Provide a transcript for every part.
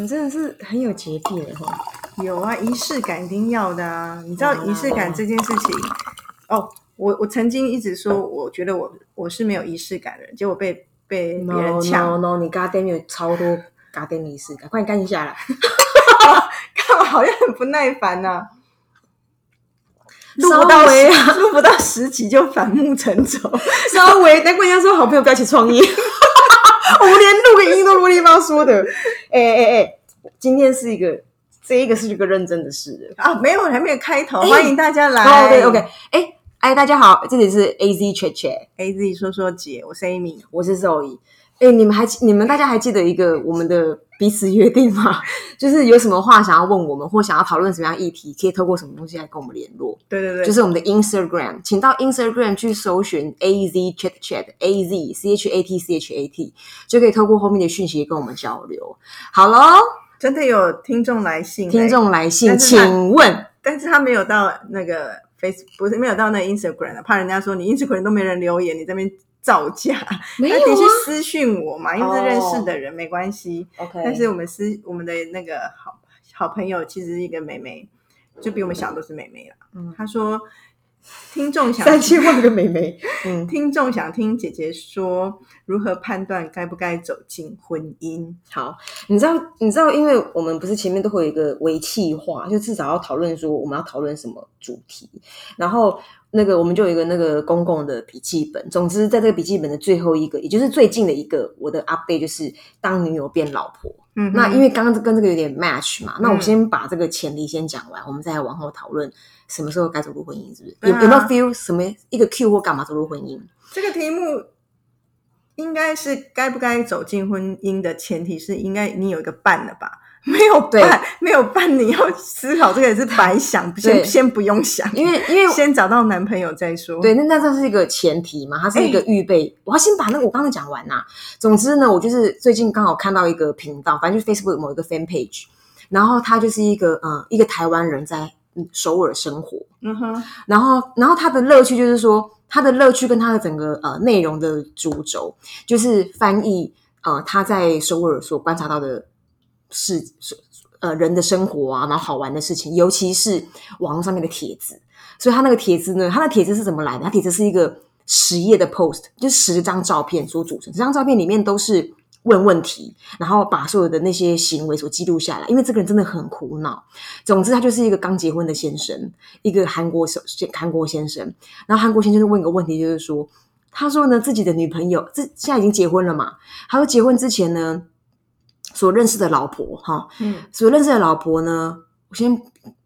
你真的是很有洁癖的哈。有啊，仪式感一定要的啊！你知道仪式感这件事情，哦，我我曾经一直说，我觉得我我是没有仪式感的人，结果被被别人抢 no no，你 goddamn 有超多 goddamn 仪式感，快点干一下啦！干嘛好像很不耐烦呐、录不到录不到十集就反目成仇。稍微，难怪人家说好朋友不要一起创意，我们连录个音都啰里吧嗦的。哎哎哎，今天是一个，这一个是一个认真的事。啊，没有，还没有开头，欢迎大家来。哦，对，OK，哎哎，大家好，这里是 AZ Chat Chat，，A Z 说说姐，我是 Amy。我是 Zoe。哎，你们还你们大家还记得一个我们的彼此约定吗？就是有什么话想要问我们，或想要讨论什么样议题，可以透过什么东西来跟我们联络。对对对，就是我们的 Instagram，请到 Instagram 去搜寻 A Z Chat Chat A Z C H A T C H A T，就可以透过后面的讯息跟我们交流。好喽，真的有听众来信，听，众来信，请问但是他没有到那个 Face，不是没有到那个 Instagram 的，怕人家说你 Instagram 都没人留言，你这边造假，没有那你去啊私讯我嘛，因为是认识的人、没关系。？OK，但是我们私我们的那个好好朋友其实是一个妹妹，就比我们小都是妹妹啦。嗯她说听众想三千万个美眉，嗯，听众想听姐姐说如何判断该不该走进婚姻。好，你知道，你知道，因为我们不是前面都会有一个微气化，就至少要讨论说我们要讨论什么主题，然后那个我们就有一个那个公共的笔记本。总之，在这个笔记本的最后一个，也就是最近的一个我的 update 就是当女友变老婆。嗯，那因为刚刚跟这个有点 match 嘛，那我嗯先把这个前提先讲完，我们再往后讨论什么时候该走入婚姻，是不是？有没有 feel 什么一个 Q 或干嘛走入婚姻？这个题目应该是该不该走进婚姻的前提是，应该你有一个伴了吧？没有对伴，没有办，你要思考这个也是白想，先先不用想，因为因为先找到男朋友再说。对，那那这是一个前提嘛，它是一个预备。我要先把那个我刚才讲完呐、总之呢，我就是最近刚好看到一个频道，反正就是 Facebook 某一个 fan page，然后他就是一个呃一个台湾人在嗯首尔生活，嗯哼，然后然后他的乐趣就是说，他的乐趣跟他的整个呃内容的主轴就是翻译呃他在首尔所观察到的是呃人的生活啊，然后好玩的事情，尤其是网络上面的帖子。所以他那个帖子呢，他的帖子是怎么来的？他帖子是一个十页的 post，就十张照片所组成。这张照片里面都是问问题，然后把所有的那些行为所记录下来。因为这个人真的很苦恼。总之，他就是一个刚结婚的先生，一个韩国首韩国先生。然后韩国先生就问一个问题，就是说，他说呢，自己的女朋友，这现在已经结婚了嘛？他说结婚之前呢，所认识的老婆，哈，嗯，所认识的老婆呢，我先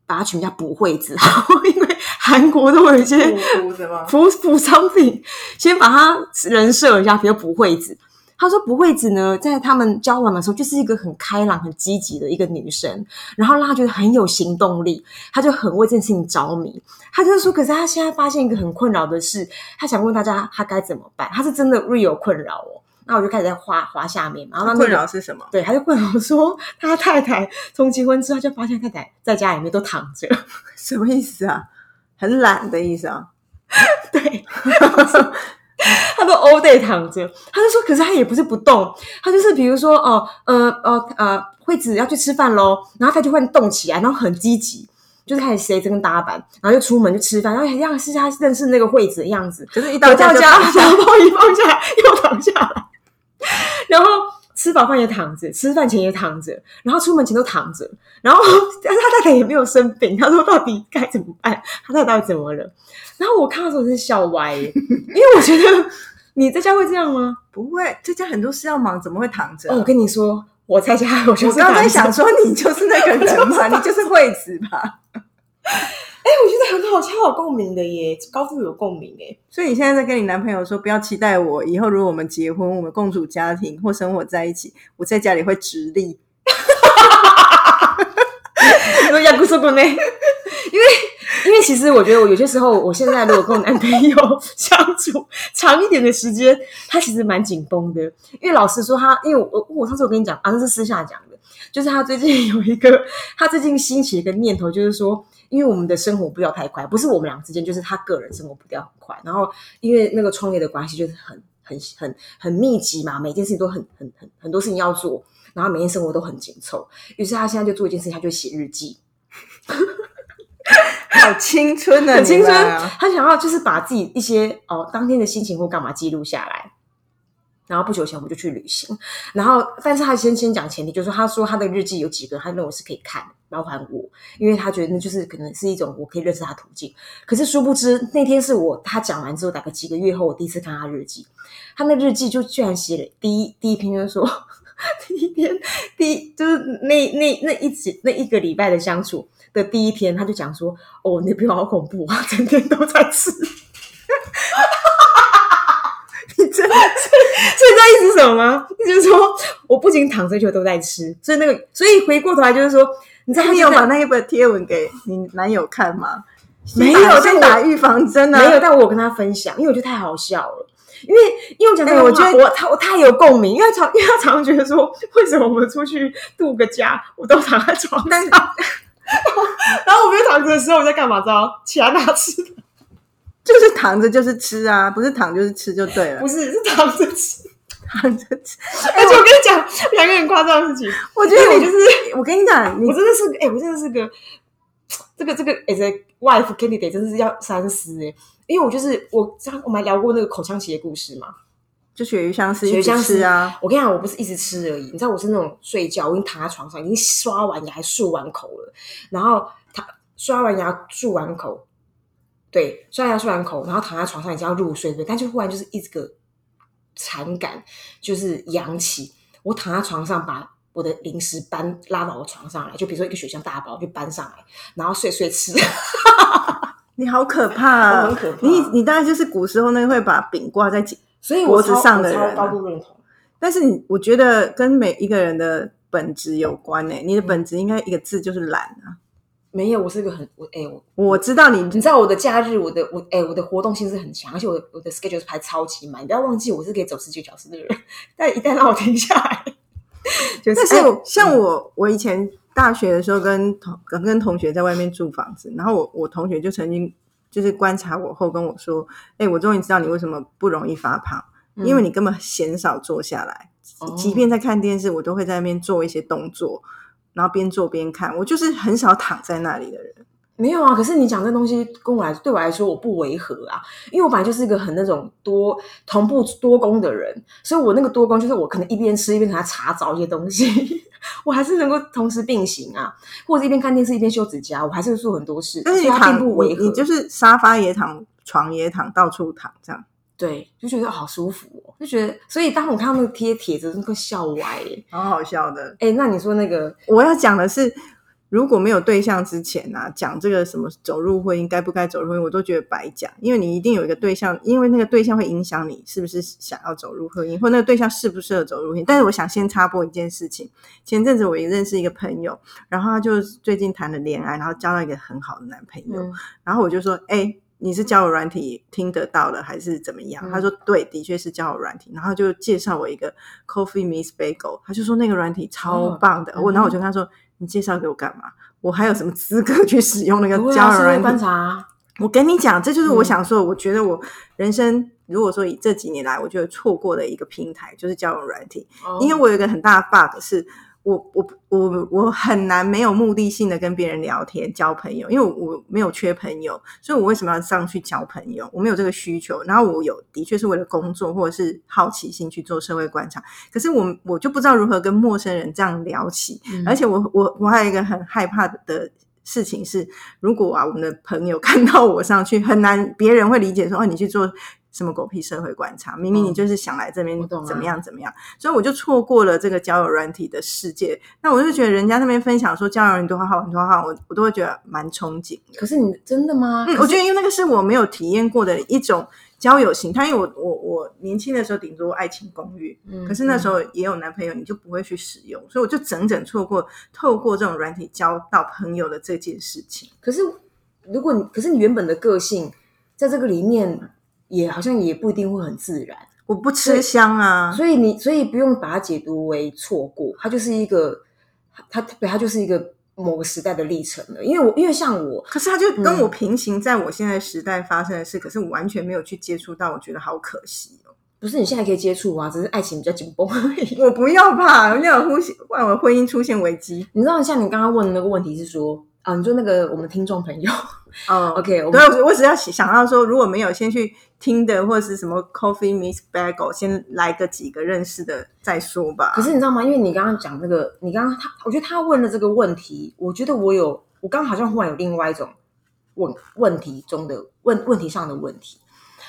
把她取名叫不惠子，因为韩国都有一些什么？补补 something，先把她人设一下，比如不惠子。他说不惠子呢，在他们交往的时候，就是一个很开朗、很积极的一个女生，然后让他觉得很有行动力，他就很为这件事情着迷。他就是说，可是他现在发现一个很困扰的事，他想问大家他该怎么办？他是真的 real 困扰哦。那我就开始在划划下面嘛，然后那个困扰是什么？对，他就困扰说，他太太从结婚之后，他就发现太太在家里面都躺着。什么意思啊？很懒的意思啊？对，他都 all day 躺着。他就说，可是他也不是不动，他就是比如说，哦，呃，呃，呃，惠子要去吃饭喽，然后他就会动起来，然后很积极。就是开始谁这跟搭板，然后就出门就吃饭，然后一样是他认识那个惠子的样子，就是一到家就到家，躺下然后包一放下来又躺下来，然后吃饱饭也躺着，吃饭前也躺着，然后出门前都躺着，然后 但是他太太也没有生病，他说到底该怎么办？他太太到底怎么了？然后我看到的时候真是笑歪，因为我觉得你在家会这样吗？不会，在家很多事要忙，怎么会躺着啊？哦，我跟你说，我在家 我就是我刚刚在想说，你就是那个人嘛，你就是惠子吧？哎，我觉得很好，超有共鸣的耶，高度有共鸣哎。所以你现在在跟你男朋友说，不要期待我以后如果我们结婚，我们共组家庭或生活在一起，我在家里会直立。你说亚古索古呢？因为因为其实我觉得我有些时候，我现在如果跟我男朋友 相处长一点的时间，他其实蛮紧绷的。因为老实说他，因为我我上次我跟你讲啊，那是私下讲的，就是他最近有一个，他最近兴起一个念头，就是说，因为我们的生活步调太快，不是我们俩之间，就是他个人生活步调很快。然后因为那个创业的关系，就是很很很很密集嘛，每件事情都很很很很多事情要做，然后每天生活都很紧凑。于是他现在就做一件事情，他就写日记，好青春啊，很青春。他想要就是把自己一些哦当天的心情或干嘛记录下来。然后不久前我们就去旅行，然后但是他先先讲前提，就是他说他的日记有几个他认为是可以看，包含我，因为他觉得那就是可能是一种我可以认识他途径。可是殊不知那天是我他讲完之后，大概几个月后，我第一次看他日记，他那日记就居然写了第一第一篇就是说 第一篇第一就是那那那一集那一个礼拜的相处的第一篇，他就讲说哦，你朋友好恐怖啊，整天都在吃。所以你知道意思是什么吗？意思就是说我不仅躺着就都在吃，所以那个，所以回过头来就是说，你知道你有把那一本贴文给你男友看吗？没有先打预防针啊。没有，但我有跟他分享，因为我觉得太好笑了。因为因为我讲这个话，哎我觉得我他我太有共鸣，因为他常因为他常常觉得说，为什么我们出去度个假，我都躺在床上，但 然后我没有躺着的时候我在干嘛？知道？起来拿吃的，就是躺着就是吃啊，不是躺就是吃就对了不。是是躺着吃。躺着吃，而且我跟你讲两个很夸张的事情，我觉得你就是我跟你讲，你我真的是哎、我真的是个这个这个 as a wife candidate 真的是要三思哎、因为我就是我上我们还聊过那个口腔期的故事嘛。就鳕鱼香丝一直鳕鱼香丝啊，我跟你讲，我不是一直吃而已，你知道我是那种睡觉，我已经躺在床上，已经刷完牙还漱完口了，然后他刷完牙漱完口，对，刷牙漱完口，然后躺在床上已经要入睡对，但就忽然就是一个馋感，就是扬起，我躺在床上把。我的零食搬拉到我床上来，就比如说一个雪箱大包就搬上来，然后睡睡吃。你好可怕很可怕你你大概就是古时候那个会把饼挂在颈，所以我脖子上的人啊高度认同。但是你我觉得跟每一个人的本质有关呢、你的本质应该一个字就是懒啊。没有，我是一个很我哎、我我知道你你知道我的假日，我的我哎、我的活动性是很强，而且我的我的 schedule 是排超级满。你不要忘记，我是可以走十几个小时的人，但一旦让我停下来，就是但是像我，我以前大学的时候跟同跟跟同学在外面住房子，然后我我同学就曾经就是观察我后跟我说：“哎、我终于知道你为什么不容易发胖，因为你根本鲜少坐下来，哦即便在看电视，我都会在那边做一些动作，然后边做边看，我就是很少躺在那里的人。没有啊。可是你讲这东西跟我来对我来说，我不违和啊，因为我本来就是一个很那种多同步多工的人，所以我那个多工就是我可能一边吃一边给他查找一些东西，我还是能够同时并行啊，或者一边看电视一边修指甲，我还是会做很多事，但是你并不违和，就是沙发也躺，床也躺，到处躺这样。对，就觉得好舒服哦，就觉得，所以当我看到那个贴帖子，都会笑歪耶。好好笑的。哎，那你说那个，我要讲的是，如果没有对象之前啊，讲这个什么走入婚姻该不该走入婚姻，我都觉得白讲，因为你一定有一个对象，因为那个对象会影响你是不是想要走入婚姻，或那个对象适不适合走入婚姻。但是我想先插播一件事情，前阵子我也认识一个朋友，然后他就最近谈了恋爱，然后交到一个很好的男朋友，嗯然后我就说，哎、你是交友软体听得到的还是怎么样？嗯他说对，的确是交友软体。然后就介绍我一个 Coffee Miss Bagel，他就说那个软体超棒的。哦我然后我就跟他说，你介绍给我干嘛？我还有什么资格去使用那个交友软体观？察啊，我跟你讲，这就是我嗯想说的。我觉得我人生如果说以这几年来，我觉得错过的一个平台就是交友软体。哦因为我有一个很大的 bug 是，我我我我很难没有目的性的跟别人聊天交朋友，因为我我没有缺朋友，所以我为什么要上去交朋友？我没有这个需求。然后我有的确是为了工作或者是好奇心去做社会观察，可是我我就不知道如何跟陌生人这样聊起，嗯而且我我我还有一个很害怕的。事情是，如果啊，我们的朋友 看到我上去，很难别人会理解说，哦，你去做什么狗屁社会观察？明明你嗯就是想来这边怎么样怎么样，所以我就错过了这个交友软体的世界。那我就觉得人家那边分享说交友软体多好很多好，我我都会觉得蛮憧憬。可是你真的吗？嗯，我觉得因为那个是我没有体验过的一种交友形态，因为我我我年轻的时候顶多爱情公寓，嗯可是那时候也有男朋友，你就不会去使用，所以我就整整错过透过这种软体交到朋友的这件事情。可是如果你，可是你原本的个性在这个里面也好像也不一定会很自然，我不吃香啊，所以你所以不用把它解读为错过，它就是一个它对它就是一个某个时代的历程了。因为我因为像我，可是它就跟嗯我平行，在我现在时代发生的事，可是我完全没有去接触到，我觉得好可惜哦。不是你现在可以接触啊，只是爱情比较紧绷而已。我不要怕，那种呼吸万我婚姻出现危机。你知道，像你刚刚问的那个问题是说，啊，你说那个我们听众朋友 哦，OK，我我我只要想到说，如果没有先去听的或者是什么 Coffee Miss Bagel，先来个几个认识的再说吧。可是你知道吗？因为你刚刚讲那个，你刚刚他，我觉得他问的这个问题，我觉得我有，我刚刚好像忽然有另外一种问问题中的问问题上的问题。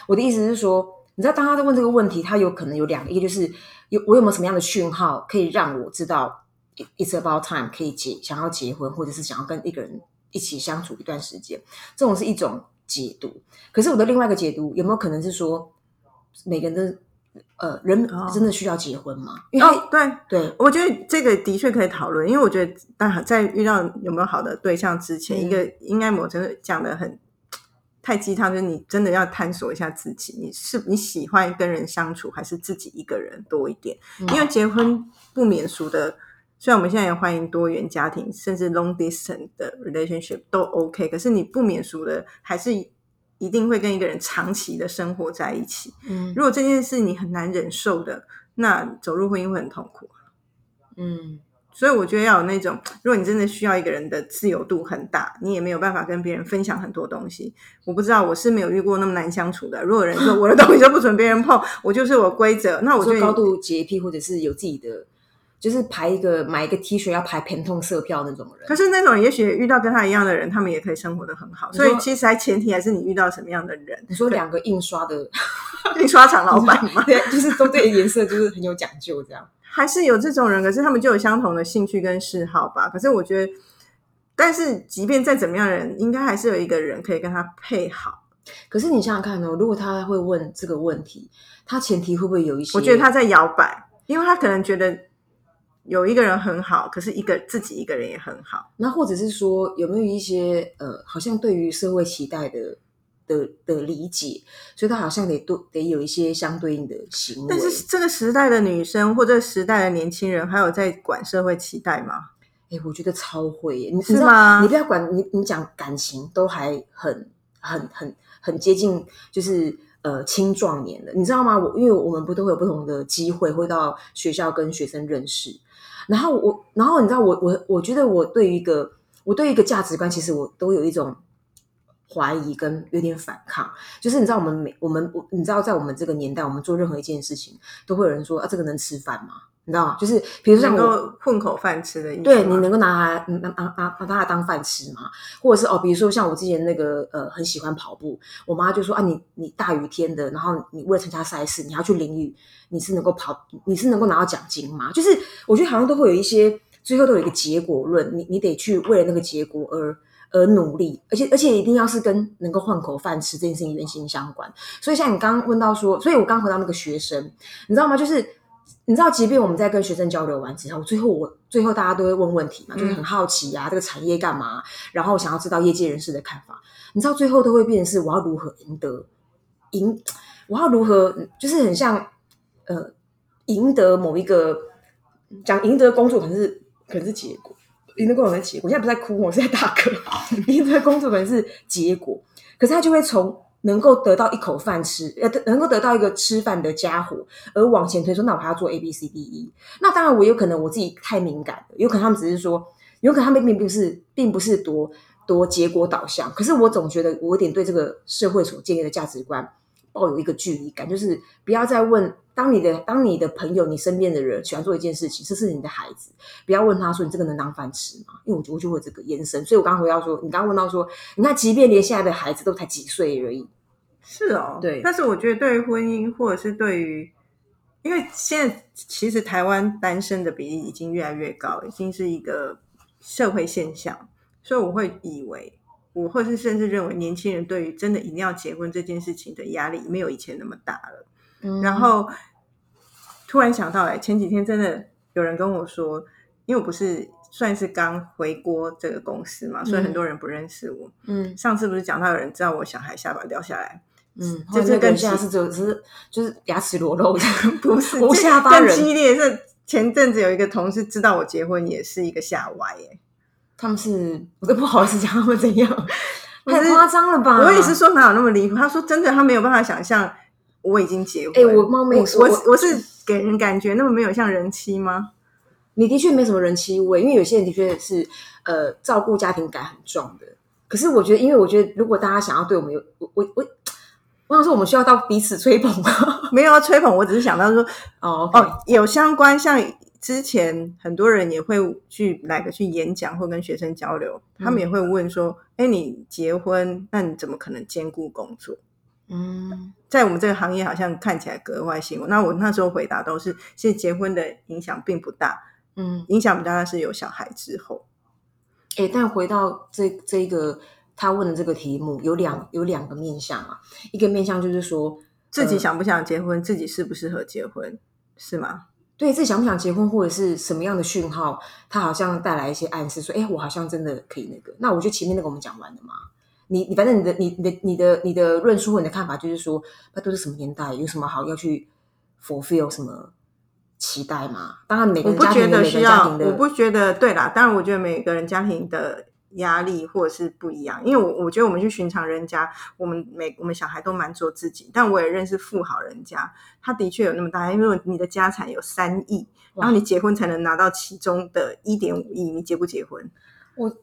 我的意思是说，你知道，当他在问这个问题，他有可能有两个，一个就是有我有没有什么样的讯号可以让我知道 it's about time 可以结想要结婚，或者是想要跟一个人一起相处一段时间，这种是一种解读。可是我的另外一个解读，有没有可能是说，每个人的呃人哦真的需要结婚吗？因为哦，对，对，我觉得这个的确可以讨论，因为我觉得，当然在遇到有没有好的对象之前，嗯一个应该某程度讲的很太鸡汤，就是你真的要探索一下自己，你是你喜欢跟人相处，还是自己一个人多一点？嗯因为结婚不免俗的，虽然我们现在也欢迎多元家庭，甚至 long distance 的 relationship 都 OK，可是你不免俗的还是一定会跟一个人长期的生活在一起。嗯如果这件事你很难忍受的，那走入婚姻会很痛苦。嗯所以我觉得要有那种，如果你真的需要一个人的自由度很大，你也没有办法跟别人分享很多东西。我不知道，我是没有遇过那么难相处的。如果有人说我的东西都不准别人碰，我就是我规则，那我觉得高度洁癖，或者是有自己的，就是排一个买一个 T 恤要排偏痛色票那种人。可是那种也许遇到跟他一样的人，他们也可以生活的很好。所以其实还前提还是你遇到什么样的人。你说两个印刷的 印刷厂老板嘛，对，就是都对颜色就是很有讲究，这样。还是有这种人，可是他们就有相同的兴趣跟嗜好吧。可是我觉得，但是即便再怎么样的人，应该还是有一个人可以跟他配好。可是你想想看哦，如果他会问这个问题，他前提会不会有一些？我觉得他在摇摆，因为他可能觉得有一个人很好，可是一个自己一个人也很好。那或者是说有没有一些呃，好像对于社会期待的的的理解，所以他好像得多得有一些相对应的行为。但是这个时代的女生或者时代的年轻人，还有在管社会期待吗？哎，我觉得超会耶！你是你知道吗你不要管你，你讲感情都还很很很很接近，就是呃青壮年的，你知道吗？我因为我们不都会有不同的机会，会到学校跟学生认识，然后我，然后你知道我我我觉得我对于一个我对一个价值观，其实我都有一种怀疑跟有点反抗，就是你知道我们每我们我你知道在我们这个年代，我们做任何一件事情，都会有人说啊这个能吃饭吗？你知道吗？就是比如说像能我。够混口饭吃的意思。对你能够拿它拿拿拿拿它当饭吃吗？或者是哦，比如说像我之前那个呃很喜欢跑步，我妈就说啊，你你大雨天的，然后你为了参加赛事，你要去淋雨，你是能够跑，你是能够拿到奖金吗？就是我觉得好像都会有一些最后都有一个结果论，你你得去为了那个结果而而努力，而且而且一定要是跟能够换口饭吃这件事情原型相关。所以像你刚刚问到说，所以我刚回到那个学生，你知道吗？就是你知道，即便我们在跟学生交流完之后，最后我最后大家都会问问题嘛，就是很好奇啊，这个产业干嘛？然后想要知道业界人士的看法。你知道，最后都会变成是我要如何赢得赢，我要如何就是很像呃赢得某一个讲赢得工作可能是可能是结果，赢得工作是结果。我现在不是在哭，我是在大嗝。赢得工作可能是结果，可是他就会从能够得到一口饭吃，呃，能够得到一个吃饭的家伙，而往前推说，那我还要做 A B C D E。那当然，我有可能我自己太敏感了，有可能他们只是说，有可能他们并不是，并不是多多结果导向。可是我总觉得我有点对这个社会所建立的价值观抱有一个距离感，就是不要再问，当你的当你的朋友、你身边的人喜欢做一件事情，这是你的孩子，不要问他说你这个能当饭吃吗？因为我就我就会这个延伸。所以我刚刚回到说，你刚刚问到说，你看，即便连现在的孩子都才几岁而已，是哦，对但是我觉得对于婚姻，或者是对于，因为现在其实台湾单身的比例已经越来越高，已经是一个社会现象，所以我会以为，我或是甚至认为，年轻人对于真的一定要结婚这件事情的压力没有以前那么大了。嗯然后突然想到、哎，前几天真的有人跟我说，因为我不是算是刚回国这个公司嘛，所以嗯很多人不认识我。嗯上次不是讲到有人知道我小孩下巴掉下来，嗯，就是跟现在是只有只是就是牙齿裸露的，不是我这更下巴人激烈是前阵子有一个同事知道我结婚，也是一个吓歪耶。他们是 我都不好意思讲他们怎样，太夸张了吧？我也是说哪有那么离谱？他说真的，他没有办法想象我已经结婚。哎我冒昧我说我我我是给人感觉那么没有像人妻吗？你的确没什么人妻味，因为有些人的确是呃照顾家庭感很重的。可是我觉得，因为我觉得，如果大家想要对我们有我我我，我想说，我们需要到彼此吹捧吗？没有要吹捧，我只是想到说，哦哦，有相关，像之前很多人也会去来个去演讲或跟学生交流，他们也会问说，哎、你结婚，那你怎么可能兼顾工作？嗯，在我们这个行业，好像看起来格外辛苦。那我那时候回答都是，其实结婚的影响并不大，嗯，影响比较大是有小孩之后。哎，但回到这这个他问的这个题目，有两有两个面向啊，一个面向就是说自己想不想结婚，自己适不适合结婚，是吗？对自己想不想结婚，或者是什么样的讯号，他好像带来一些暗示，说，哎，我好像真的可以那个。那我觉得前面那个我们讲完了嘛。你你反正你的你你的你的你的论述或你的看法就是说，那都是什么年代，有什么好要去 fulfill 什么期待嘛？当然每个人家庭有每个得需要，人家庭的，我不觉得对啦。当然，我觉得每个人家庭的压力或者是不一样，因为我我觉得我们去寻常人家，我们每我们小孩都蛮做自己，但我也认识富豪人家，他的确有那么大，因为你的家产有三亿，然后你结婚才能拿到其中的一点五亿，你结不结婚？我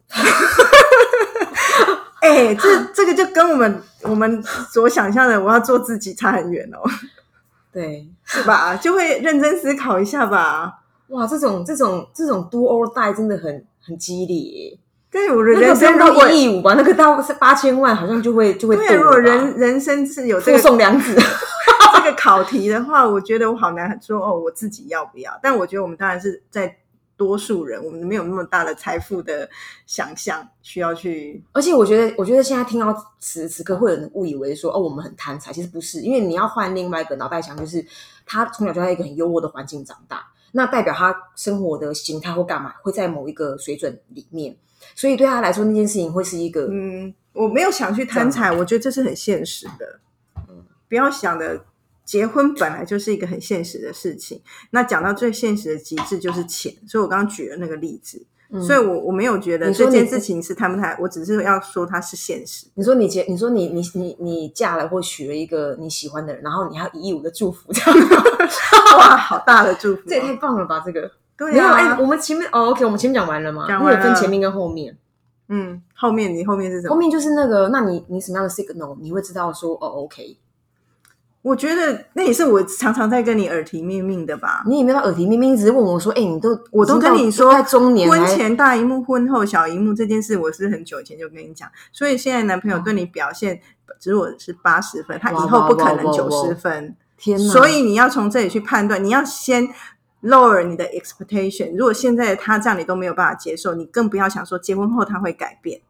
哎、这这个就跟我们我们所想象的我要做自己差很远哦，对是吧？就会认真思考一下吧。哇，这种这种这种 do or die 真的很很激烈耶。但是我的那个人生如果一亿五吧，那个到是八千万，好像就会 就会对如果人人生是有这个送良子，这个考题的话，我觉得我好难说哦，我自己要不要？但我觉得我们当然是在多数人，我们没有那么大的财富的想象，需要去而且我觉得，我觉得现在听到此时此刻，会有人误以为说，哦，我们很贪财，其实不是，因为你要换另外一个脑袋想，就是他从小就在一个很优渥的环境长大，那代表他生活的形态或干嘛会在某一个水准里面，所以对他来说，那件事情会是一个，嗯，我没有想去贪财，我觉得这是很现实的。嗯不要想的，结婚本来就是一个很现实的事情。那讲到最现实的极致就是钱，所以我刚刚举了那个例子。嗯所以我我没有觉得这件事情是贪不贪，我只是要说它是现实。你说你结，你说你你你你嫁了或娶了一个你喜欢的人，然后你还要一亿五的祝福，这样 哇，好大的祝福、这也太棒了吧？这个对没有哎、啊，我们前面哦，OK，我们前面讲完了吗？讲完了因为有分前面跟后面。嗯，后面你后面是什么？后面就是那个，那你你什么样的 signal 你会知道说哦，OK，我觉得那也是我常常在跟你耳提面命的吧。你也没有耳提面命，一直问我说，哎、你都我都跟你说在中年婚前大荧幕，婚后小荧幕这件事，我是很久以前就跟你讲。所以现在男朋友对你表现，只我是八十分，他以后不可能九十分。天哪！所以你要从这里去判断，你要先 lower 你的 expectation。如果现在他这样你都没有办法接受，你更不要想说结婚后他会改变。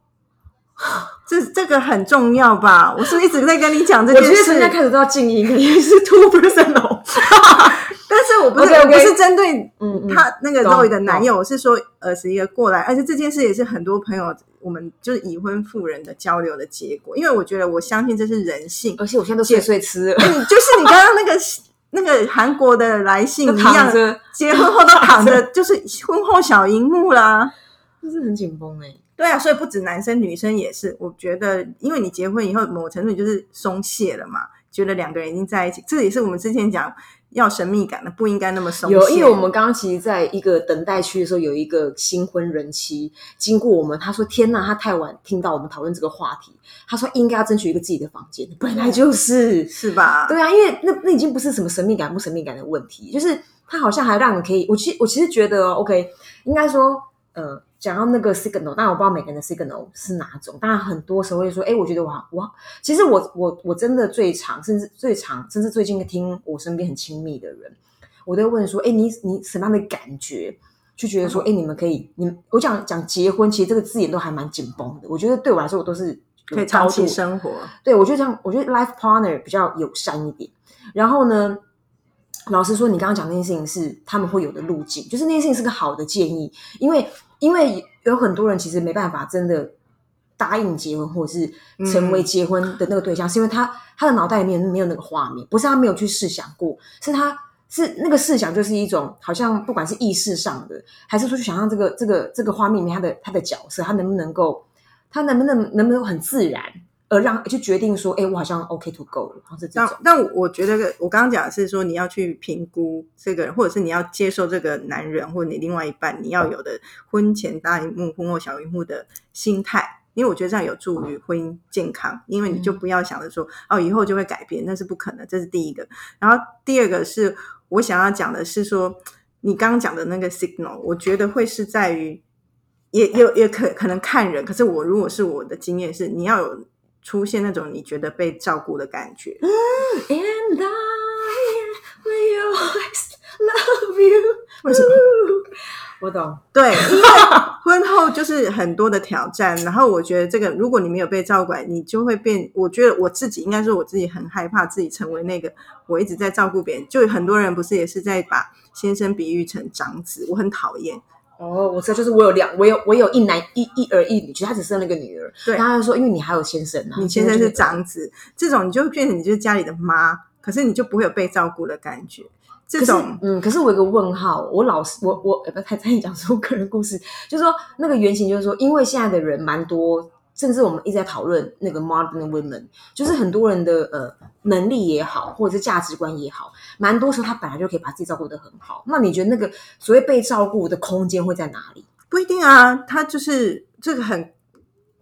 这这个很重要吧？我是不是一直在跟你讲这件事我觉得现。在开始都要静音，因为是 two personal。但是我不是我不是针对嗯嗯，他那个懂 Zoe 的男懂友，我是说呃是一个过来，而且这件事也是很多朋友我们就是已婚妇人的交流的结果，因为我觉得我相信这是人性，而且我现在都碎碎吃了，你就是你刚刚那个那个韩国的来信一样，结婚后都躺着，就是婚后小荧幕啦。就是很紧绷哎。对啊，所以不止男生女生也是，我觉得因为你结婚以后，某程度你就是松懈了嘛，觉得两个人已经在一起，这也是我们之前讲要神秘感的，不应该那么松懈。有，因为我们刚刚其实在一个等待区的时候，有一个新婚人妻经过我们，他说：“天呐，他太晚听到我们讨论这个话题，他说应该要争取一个自己的房间。”本来就是，是吧？对啊，因为那那已经不是什么神秘感不神秘感的问题，就是他好像还让你可以，我其实我其实觉得哦 OK，应该说，呃，讲到那个 signal，但我不知道每个人的 signal 是哪种，当然很多时候会说，哎，我觉得我好我其实我我我真的最常，甚至最常，甚至最近听我身边很亲密的人，我都会问说，哎，你你什么样的感觉？就觉得说，哎，你们可以，你们我讲讲结婚，其实这个字眼都还蛮紧绷的。我觉得对我来说，我都是可以长高度期生活。对，我觉得这样，我觉得 life partner 比较友善一点。然后呢，老实说，你刚刚讲那件事情是他们会有的路径，就是那件事情是个好的建议，因为因为有很多人其实没办法真的答应结婚，或者是成为结婚的那个对象，是因为他他的脑袋里面没有那个画面，不是他没有去试想过，是他。是那个试想，就是一种好像不管是意识上的，还是说去想象这个这个这个画面里面他的他的角色，他能不能够，他能不能能不能很自然，而让就决定说，哎，我好像 OK to go 了，然后是这但种。但我觉得我刚刚讲的是说，你要去评估这个人，或者是你要接受这个男人或者你另外一半，你要有的婚前大荧幕、婚后小荧幕的心态。因为我觉得这样有助于婚姻健康，因为你就不要想着说、哦以后就会改变，那是不可能，这是第一个。然后第二个是我想要讲的是说，你刚刚讲的那个 signal，我觉得会是在于，也也也可可能看人，可是我如果是我的经验是，你要有出现那种你觉得被照顾的感觉，And I will always love you。为什么？我懂，对，因为婚后就是很多的挑战，然后我觉得这个，如果你没有被照顾，你就会变。我觉得我自己应该说，我自己很害怕自己成为那个我一直在照顾别人。就很多人不是也是在把先生比喻成长子，我很讨厌。哦，我知道，就是我有两，我有我有一男一一儿一女，其实他只生了个女儿。对然后他就说，因为你还有先生啊，你先生是长子，这种你就变成你就是家里的妈，可是你就不会有被照顾的感觉。这种嗯，可是我有个问号，我老是我我呃不太在意讲说个人故事，就是说那个原型就是说，因为现在的人蛮多，甚至我们一直在讨论那个 modern women，就是很多人的呃能力也好，或者是价值观也好，蛮多时候他本来就可以把自己照顾得很好。那你觉得那个所谓被照顾的空间会在哪里？不一定啊，他就是这个很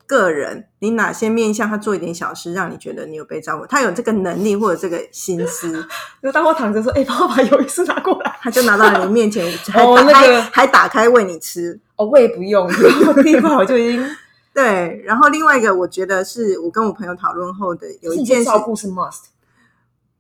个人，你哪些面向他做一点小事，让你觉得你有被照顾，他有这个能力或者这个心思，就当我躺着说，哎、帮我把鱿鱼丝拿过来。他就拿到你面前，还 哦打那个还还打开喂你吃。哦，喂不用，我第一块我就已经对，然后另外一个，我觉得是我跟我朋友讨论后的有一件事，照顾是 must，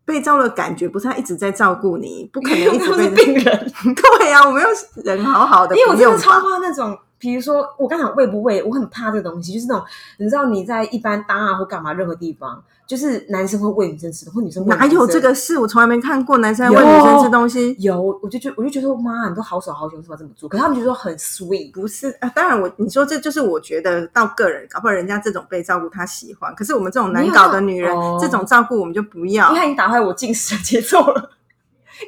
被照的感觉不是他一直在照顾你，不可能一直又被是病人。对呀、我们有人好好的，因为我真的超吧怕那种，比如说我刚讲喂不喂，我很怕这个东西，就是那种你知道你在一般搭啊或干嘛任何地方，就是男生会喂女生吃的，或女生喂哪有这个事？我从来没看过男生在喂女生吃东西。有，我就觉我就觉得妈，你都好手好脚，为什么要这么做？可是他们就说很 sweet，不是啊，当然我你说这就是我觉得到个人，搞不好人家这种被照顾他喜欢，可是我们这种难搞的女人，这种照顾我们就不要你看，你打坏我进食的节奏了。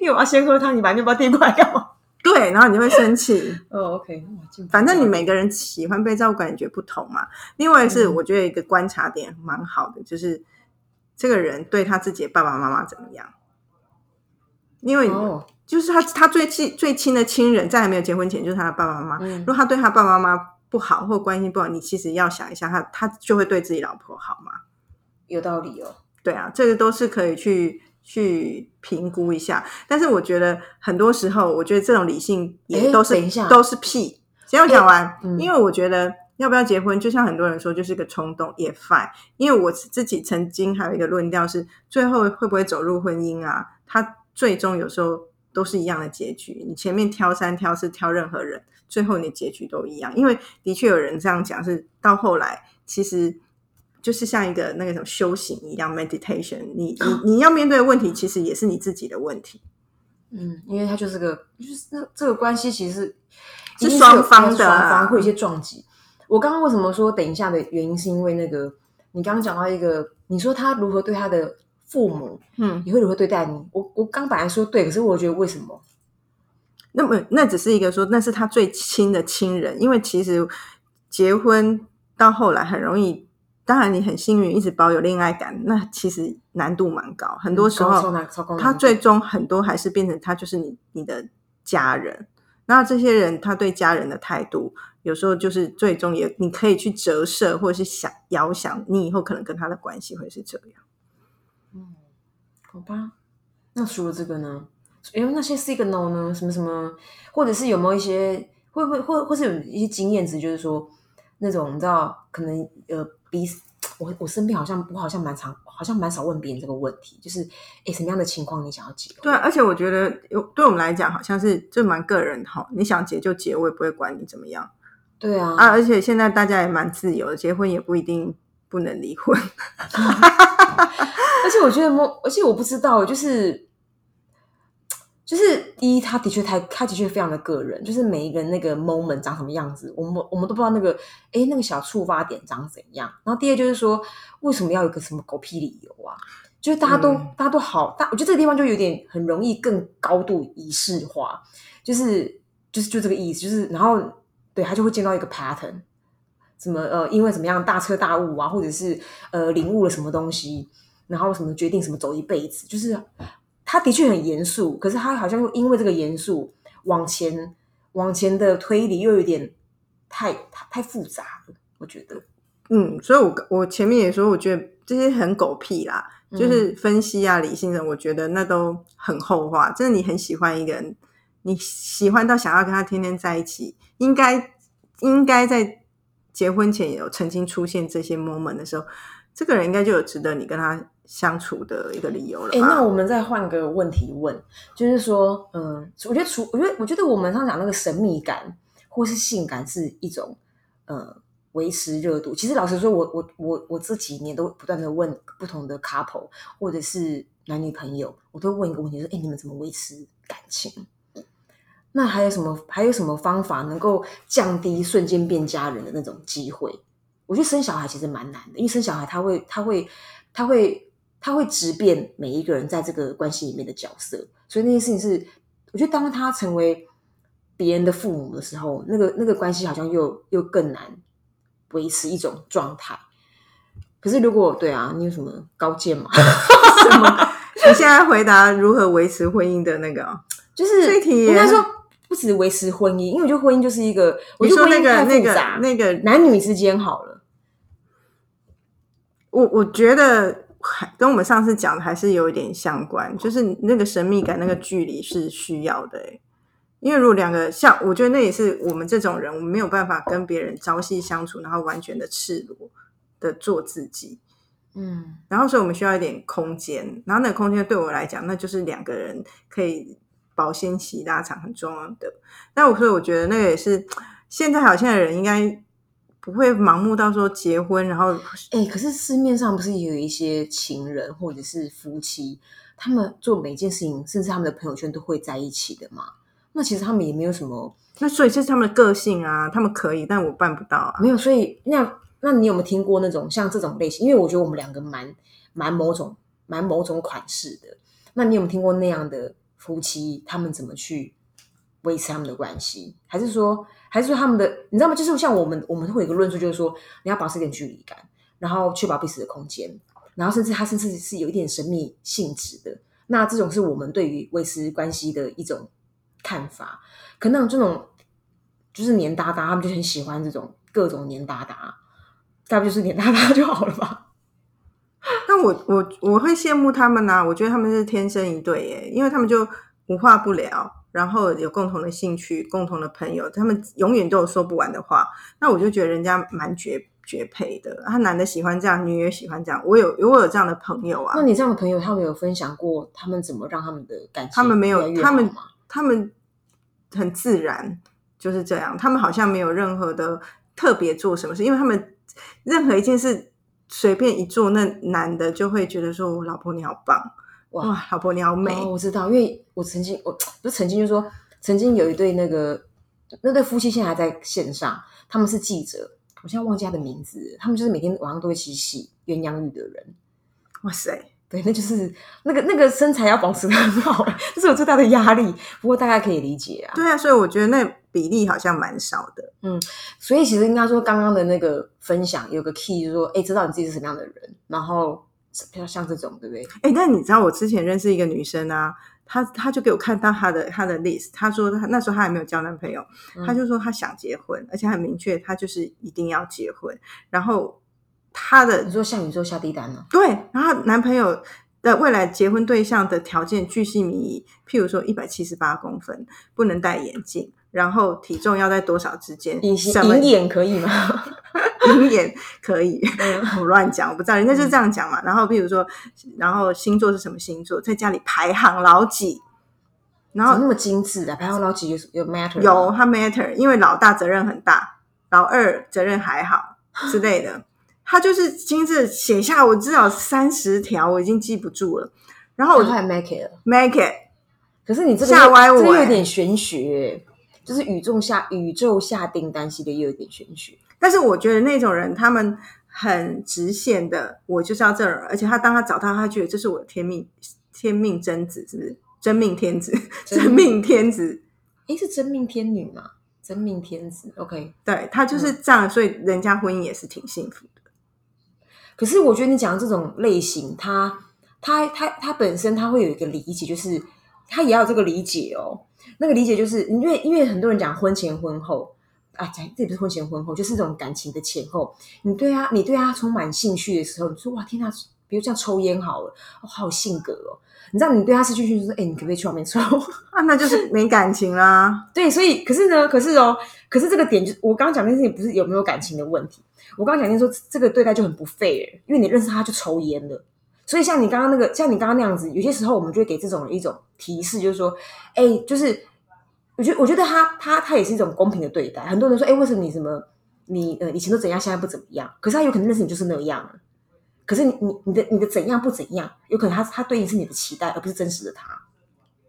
因为我要先喝汤，你把面包递过来干嘛？对，然后你就会生气。哦，OK，反正你每个人喜欢被照顾感觉不同嘛。另外是嗯我觉得一个观察点蛮好的，就是这个人对他自己的爸爸妈妈怎么样。因为哦，就是他他最亲最亲的亲人，在还没有结婚前就是他的爸爸妈妈。嗯如果他对他爸爸妈妈不好或关系不好，你其实要想一下他，他就会对自己老婆好吗？有道理哦。对啊，这个都是可以去去评估一下。但是我觉得很多时候，我觉得这种理性也都是都是屁。先我讲完，嗯因为我觉得要不要结婚，就像很多人说，就是个冲动也 fine。因为我自己曾经还有一个论调是，最后会不会走入婚姻啊？他最终有时候都是一样的结局。你前面挑三挑四挑任何人，最后你的结局都一样。因为的确有人这样讲，是到后来其实。就是像一个那个什么修行一样，meditation 你。你你要面对的问题，其实也是你自己的问题。嗯，因为他就是个，就是那这个关系其实是一定双方的啊双方会有一些撞击。我刚刚为什么说等一下的原因，是因为那个你刚刚讲到一个，你说他如何对他的父母，嗯，你会如何对待你。我我刚本来说对，可是我觉得为什么？那么那只是一个说，那是他最亲的亲人，因为其实结婚到后来很容易。当然，你很幸运一直保有恋爱感，那其实难度蛮高。很多时候，他最终很多还是变成他就是你你的家人。那这些人他对家人的态度，有时候就是最终也你可以去折射，或者是想遥想你以后可能跟他的关系会是这样。嗯，好吧。那除了这个呢？因为那些 signal 呢？什么什么，或者是有没有一些会不会或或是有一些经验值，就是说那种你知道，可能呃，彼此我我身边好像我好像蛮常，好像蛮少问别人这个问题，就是诶什么样的情况你想要结婚？对啊，而且我觉得有对我们来讲，好像是就蛮个人哈，你想结就结，我也不会管你怎么样对啊，啊。而且现在大家也蛮自由的，结婚也不一定不能离婚。而且我觉得，而且我不知道，就是就是第一，他的确太，他的确非常的个人，就是每一个人那个 moment 长什么样子，我们我们都不知道那个哎那个小触发点长怎样。然后第二就是说，为什么要有个什么狗屁理由啊？就是大家都、嗯大家都好，大我觉得这个地方就有点很容易更高度仪式化，就是就是就这个意思，就是然后对他就会见到一个 pattern。什么呃，因为怎么样大彻大悟啊，或者是呃领悟了什么东西，然后什么决定什么走一辈子，就是他的确很严肃，可是他好像又因为这个严肃往前往前的推理又有点太太太复杂了，我觉得。嗯，所以我我前面也说，我觉得这些很狗屁啦，嗯就是分析啊、理性的，我觉得那都很后话。真的，你很喜欢一个人，你喜欢到想要跟他天天在一起，应该应该在结婚前也有曾经出现这些 moment 的时候，这个人应该就有值得你跟他相处的一个理由了？哎，那我们再换个问题问，就是说，嗯，我觉得除我觉得我觉得我们上讲那个神秘感或是性感是一种呃维持热度。其实老实说，我我我我这几年都不断的问不同的 couple 或者是男女朋友，我都问一个问题，说哎，你们怎么维持感情？那还有什么还有什么方法能够降低瞬间变家人的那种机会？我觉得生小孩其实蛮难的，因为生小孩他会他会他会他会直变每一个人在这个关系里面的角色，所以那件事情是，我觉得当他成为别人的父母的时候，那个那个关系好像又又更难维持一种状态。可是如果对啊，你有什么高见吗？什么？你现在回答如何维持婚姻的那个哦，就是这题应该说不止维持婚姻，因为我觉得婚姻就是一个，我你说觉得婚姻太那个那个那个男女之间好了，我我觉得还跟我们上次讲的还是有一点相关，就是那个神秘感、那个距离是需要的、欸。因为如果两个像，我觉得那也是我们这种人，我们没有办法跟别人朝夕相处，然后完全的赤裸的做自己。嗯然后，所以我们需要一点空间，然后那个空间对我来讲，那就是两个人可以保鲜期拉长很重要的。但我所以我觉得那个也是现在好像的人应该不会盲目到说结婚，然后哎、可是市面上不是也有一些情人或者是夫妻，他们做每件事情，甚至他们的朋友圈都会在一起的嘛？那其实他们也没有什么那所以这是他们的个性啊，他们可以，但我办不到啊。没有，所以那那你有没有听过那种像这种类型？因为我觉得我们两个蛮蛮某种蛮某种款式的。那你有没有听过那样的夫妻，他们怎么去维持他们的关系？还是说，还是说他们的，你知道吗？就是像我们我们会有一个论述，就是说你要保持一点距离感，然后确保彼此的空间，然后甚至他甚至是有一点神秘性质的。那这种是我们对于维持关系的一种看法。可能这种就是黏哒哒，他们就很喜欢这种各种黏哒哒，该不就是黏哒哒就好了吧？那我我我会羡慕他们呐、我觉得他们是天生一对耶，因为他们就无话不聊，然后有共同的兴趣、共同的朋友，他们永远都有说不完的话。那我就觉得人家蛮绝绝配的，他男的喜欢这样，女也喜欢这样。我有我有这样的朋友啊那，你这样的朋友，他们有分享过他们怎么让他们的感情他们没有他们他们很自然就是这样，他们好像没有任何的特别做什么事，因为他们任何一件事随便一做，那男的就会觉得说：“我老婆你好棒，哇哇，老婆你好美。哦，我知道，因为我曾经我不是曾经就说，曾经有一对那个那对夫妻现在还在线上，他们是记者，我现在忘记他的名字，他们就是每天晚上都会一起洗鸳鸯浴的人。哇塞，对，那就是那个那个身材要保持的很好，这是我最大的压力。不过大家可以理解啊。对啊，所以我觉得那比例好像蛮少的。嗯所以其实应该说，刚刚的那个分享有个 key，就是说，哎，知道你自己是什么样的人，然后像像这种，对不对？哎，但你知道我之前认识一个女生啊，她她就给我看到她的她的 list，她说她那时候她还没有交男朋友，嗯她就说她想结婚，而且很明确，她就是一定要结婚。然后她的你说像你说下订单呢？对，然后男朋友的未来结婚对象的条件巨细靡遗，譬如说一百七十八公分，不能戴眼镜，然后体重要在多少之间，隐形什么银眼可以吗？可以，嗯我乱讲，我不知道，人家就这样讲嘛。然后譬如说，然后星座是什么星座，在家里排行老几，然后那么精致啊？排行老几有有 matter 有他 matter，因为老大责任很大，老二责任还好之类的。他就是精致写下，我至少三十条，我已经记不住了。然后我就然后还 make it 了。make it，可是你这个吓歪我这个有欸点玄学，就是宇宙下宇宙下订单系列又有点玄学。但是我觉得那种人，他们很直线的，我就是要这种人，而且他当他找到，他觉得这是我的天命，天命真子，是不是？真命天子，真真命天子，诶，是真命天女吗？真命天子，OK。对他就是这样，所以人家婚姻也是挺幸福的。可是我觉得你讲的这种类型，他他他他本身他会有一个理解，就是他也要有这个理解哦。那个理解就是因为因为很多人讲婚前婚后啊，讲这也不是婚前婚后，就是这种感情的前后。你对他你对他充满兴趣的时候，你说哇天呐，比如像抽烟好了，哦好有性格哦。你知道你对他失去兴趣，说哎，你可不可以去外面抽？啊，那就是没感情啦。对，所以可是呢，可是哦，可是这个点就我刚刚讲的事情不是有没有感情的问题，我刚刚讲的说这个对待就很不 fair，因为你认识他就抽烟了，所以像你刚刚那个，像你刚刚那样子，有些时候我们就会给这种人一种提示，就是说，哎，就是我觉得我觉得他他他也是一种公平的对待。很多人说，哎，为什么你什么你呃以前都怎样，现在不怎么样？可是他有可能认识你就是那样。可是你你你的你的怎样不怎样，有可能他他对应是你的期待，而不是真实的他。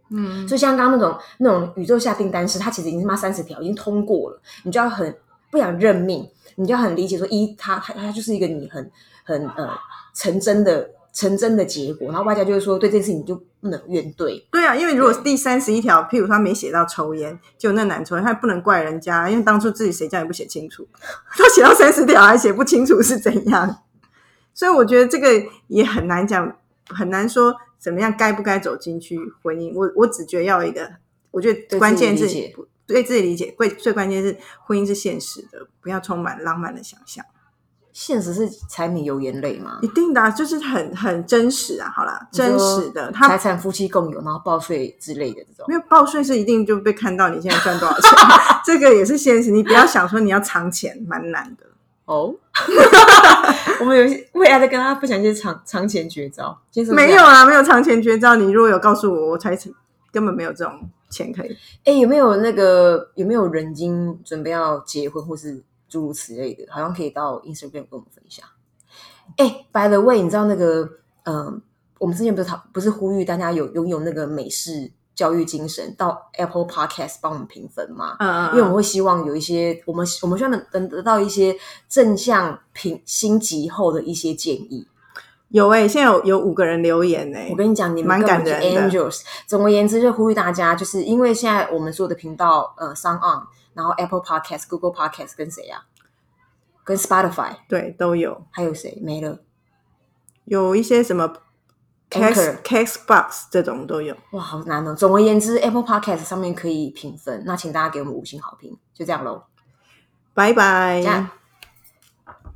嗯，所以像刚刚那种那种宇宙下订单式，他其实已经他妈三十条已经通过了，你就要很不想认命，你就要很理解说，一他他他就是一个你很很呃成真的成真的结果，然后外加就是说对这件事情你就不能怨怼。对啊，因为如果第三十一条，譬如他没写到抽烟，就那男抽烟，他不能怪人家，因为当初自己谁叫也不写清楚，他写到三十条还写不清楚是怎样。所以我觉得这个也很难讲，很难说怎么样该不该走进去婚姻。我我只觉得要一个，我觉得关键是对自己理解，最最关键是婚姻是现实的，不要充满浪漫的想象。现实是柴米油盐类吗？一定的，就是很很真实啊。好啦，真实的，他财产夫妻共有，然后报税之类的这种。没有报税是一定就被看到你现在赚多少钱，这个也是现实。你不要想说你要藏钱，蛮难的。哦，我们有未来再跟大家分享一些藏藏钱绝招。没有啊，没有藏钱绝招。你如果有告诉我，我才根本没有这种钱可以。哎，有没有那个有没有人已经准备要结婚或是诸如此类的？好像可以到 Instagram 跟我们分享。哎，By the way，你知道那个嗯，我们之前不是讨不是呼吁大家有拥有那个美式。教育精神到 Apple Podcast 帮我们评分嘛？嗯嗯，因为我们会希望有一些我们我们希望能能得到一些正向评星级后的一些建议。有哎，现在有有五个人留言哎，我跟你讲，你们蛮感人的。Angels，总而言之，就呼吁大家，就是因为现在我们所有的频道，呃，Sound On，然后 Apple Podcast、Google Podcast 跟谁啊？跟 Spotify 对都有，还有谁没了？有一些什么？Cast Castbox 这种都有哇，好难哦。总而言之，Apple Podcast 上面可以评分，那请大家给我们五星好评，就这样喽，拜拜。